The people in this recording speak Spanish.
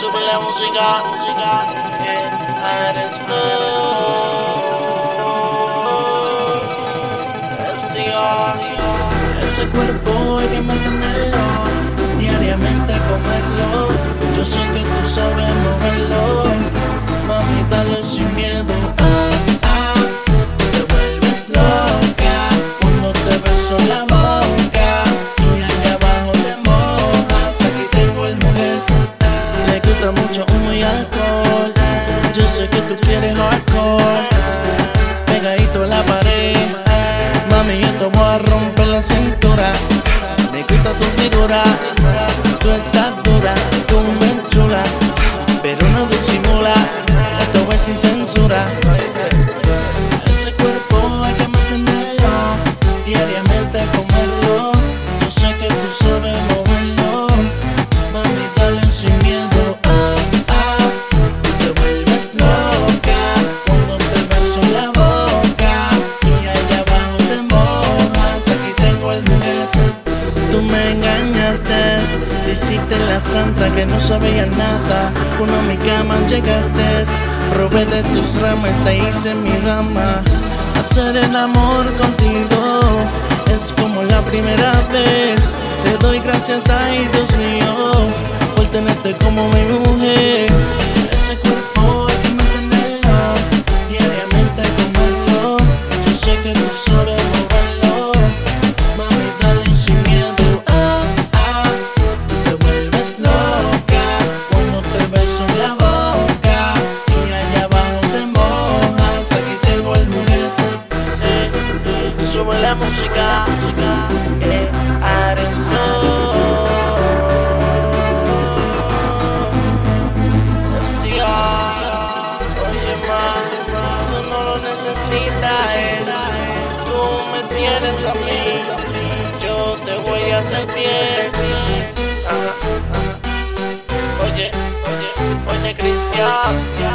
Sube la música, música, que eres tú. Ese cuerpo hay que mantenerlo, diariamente comerlo. Yo sé que tú sabes que tú quieres hardcore, pegadito a la pared. Mami, yo te a romper la cintura. Me gusta tu figura. Tú estás dura, tú me chula. Pero no disimula. Esto es sin censura. Te hiciste la santa que no sabía nada. Uno a mi cama llegaste, robé de tus ramas, te hice mi dama. Hacer el amor contigo es como la primera vez. Te doy gracias, ay Dios mío, por tenerte como mi mujer. Ese Sube la música, música, que eres tú. Oye, ma, tú no lo necesitas, eh. Tú me tienes a mí, yo te voy a hacer bien. Ajá, ajá. Oye, oye, oye, Cristian.